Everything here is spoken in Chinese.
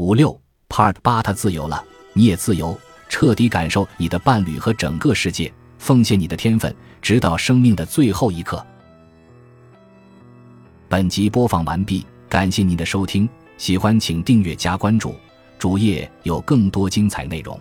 五六 part 八他自由了你也自由彻底感受你的伴侣和整个世界奉献你的天分直到生命的最后一刻。本集播放完毕感谢您的收听喜欢请订阅加关注主页有更多精彩内容。